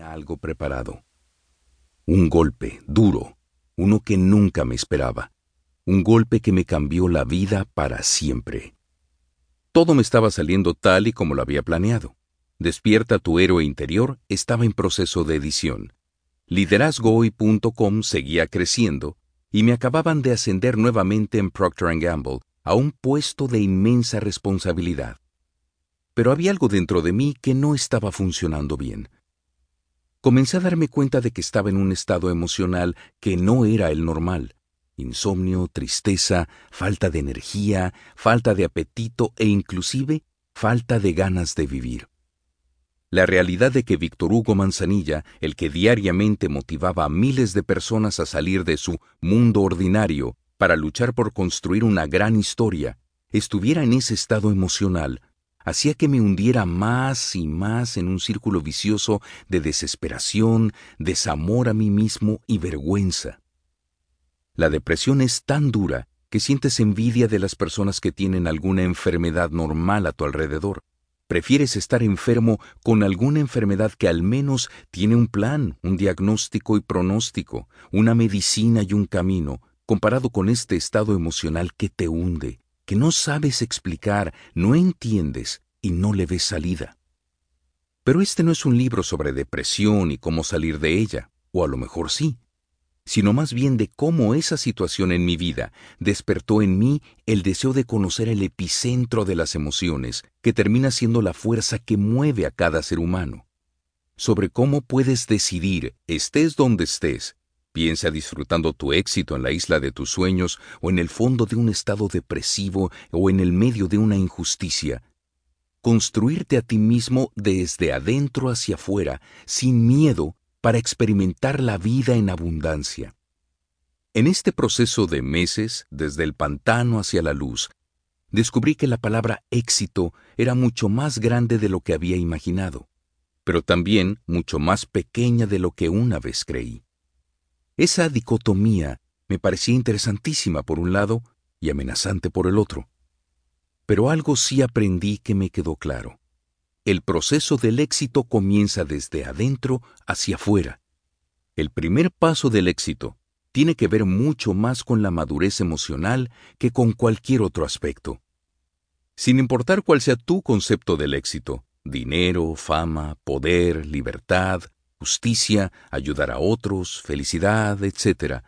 Algo preparado. Un golpe duro, uno que nunca me esperaba, un golpe que me cambió la vida para siempre. Todo me estaba saliendo tal y como lo había planeado. Despierta tu héroe interior estaba en proceso de edición. Liderazgohoy.com seguía creciendo y me acababan de ascender nuevamente en Procter Gamble a un puesto de inmensa responsabilidad. Pero había algo dentro de mí que no estaba funcionando bien. Comencé a darme cuenta de que estaba en un estado emocional que no era el normal. Insomnio, tristeza, falta de energía, falta de apetito e inclusive falta de ganas de vivir. La realidad de que Víctor Hugo Manzanilla, el que diariamente motivaba a miles de personas a salir de su mundo ordinario para luchar por construir una gran historia, estuviera en ese estado emocional, hacía que me hundiera más y más en un círculo vicioso de desesperación, desamor a mí mismo y vergüenza. La depresión es tan dura que sientes envidia de las personas que tienen alguna enfermedad normal a tu alrededor. Prefieres estar enfermo con alguna enfermedad que al menos tiene un plan, un diagnóstico y pronóstico, una medicina y un camino, comparado con este estado emocional que te hunde, que no sabes explicar, no entiendes y no le ves salida. Pero este no es un libro sobre depresión y cómo salir de ella, o a lo mejor sí sino más bien de cómo esa situación en mi vida despertó en mí el deseo de conocer el epicentro de las emociones, que termina siendo la fuerza que mueve a cada ser humano. Sobre cómo puedes decidir, estés donde estés, piensa disfrutando tu éxito en la isla de tus sueños o en el fondo de un estado depresivo o en el medio de una injusticia, construirte a ti mismo desde adentro hacia afuera, sin miedo para experimentar la vida en abundancia. En este proceso de meses, desde el pantano hacia la luz, descubrí que la palabra éxito era mucho más grande de lo que había imaginado, pero también mucho más pequeña de lo que una vez creí. Esa dicotomía me parecía interesantísima por un lado y amenazante por el otro. Pero algo sí aprendí que me quedó claro. El proceso del éxito comienza desde adentro hacia afuera. El primer paso del éxito tiene que ver mucho más con la madurez emocional que con cualquier otro aspecto. Sin importar cuál sea tu concepto del éxito, dinero, fama, poder, libertad, justicia, ayudar a otros, felicidad, etc.,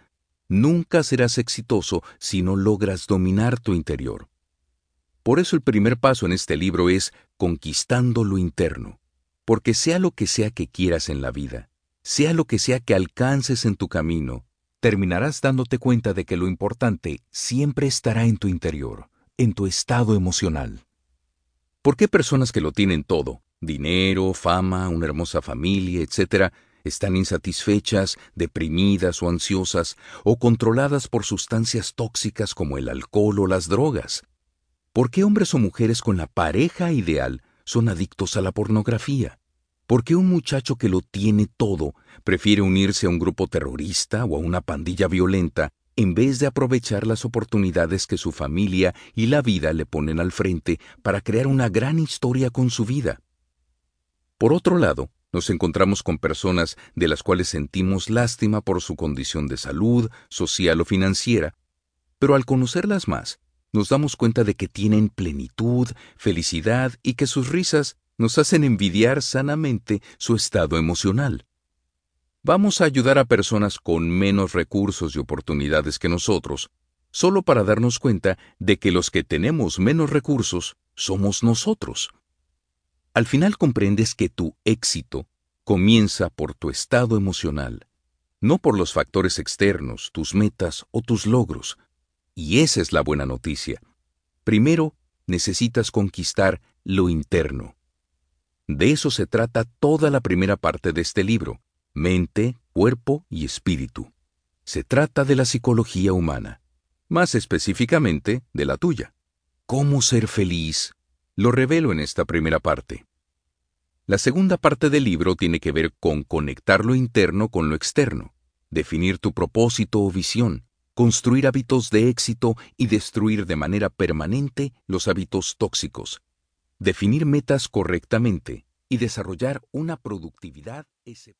nunca serás exitoso si no logras dominar tu interior. Por eso el primer paso en este libro es conquistando lo interno, porque sea lo que sea que quieras en la vida, sea lo que sea que alcances en tu camino, terminarás dándote cuenta de que lo importante siempre estará en tu interior, en tu estado emocional. ¿Por qué personas que lo tienen todo, dinero, fama, una hermosa familia, etcétera, están insatisfechas, deprimidas o ansiosas, o controladas por sustancias tóxicas como el alcohol o las drogas? ¿Por qué hombres o mujeres con la pareja ideal son adictos a la pornografía? ¿Por qué un muchacho que lo tiene todo prefiere unirse a un grupo terrorista o a una pandilla violenta en vez de aprovechar las oportunidades que su familia y la vida le ponen al frente para crear una gran historia con su vida? Por otro lado, nos encontramos con personas de las cuales sentimos lástima por su condición de salud, social o financiera, pero al conocerlas más, nos damos cuenta de que tienen plenitud, felicidad y que sus risas nos hacen envidiar sanamente su estado emocional. Vamos a ayudar a personas con menos recursos y oportunidades que nosotros, solo para darnos cuenta de que los que tenemos menos recursos somos nosotros. Al final comprendes que tu éxito comienza por tu estado emocional, no por los factores externos, tus metas o tus logros, y esa es la buena noticia. Primero, necesitas conquistar lo interno. De eso se trata toda la primera parte de este libro, mente, cuerpo y espíritu. Se trata de la psicología humana, más específicamente de la tuya. ¿Cómo ser feliz? Lo revelo en esta primera parte. La segunda parte del libro tiene que ver con conectar lo interno con lo externo, definir tu propósito o visión, construir hábitos de éxito y destruir de manera permanente los hábitos tóxicos, definir metas correctamente y desarrollar una productividad excepcional.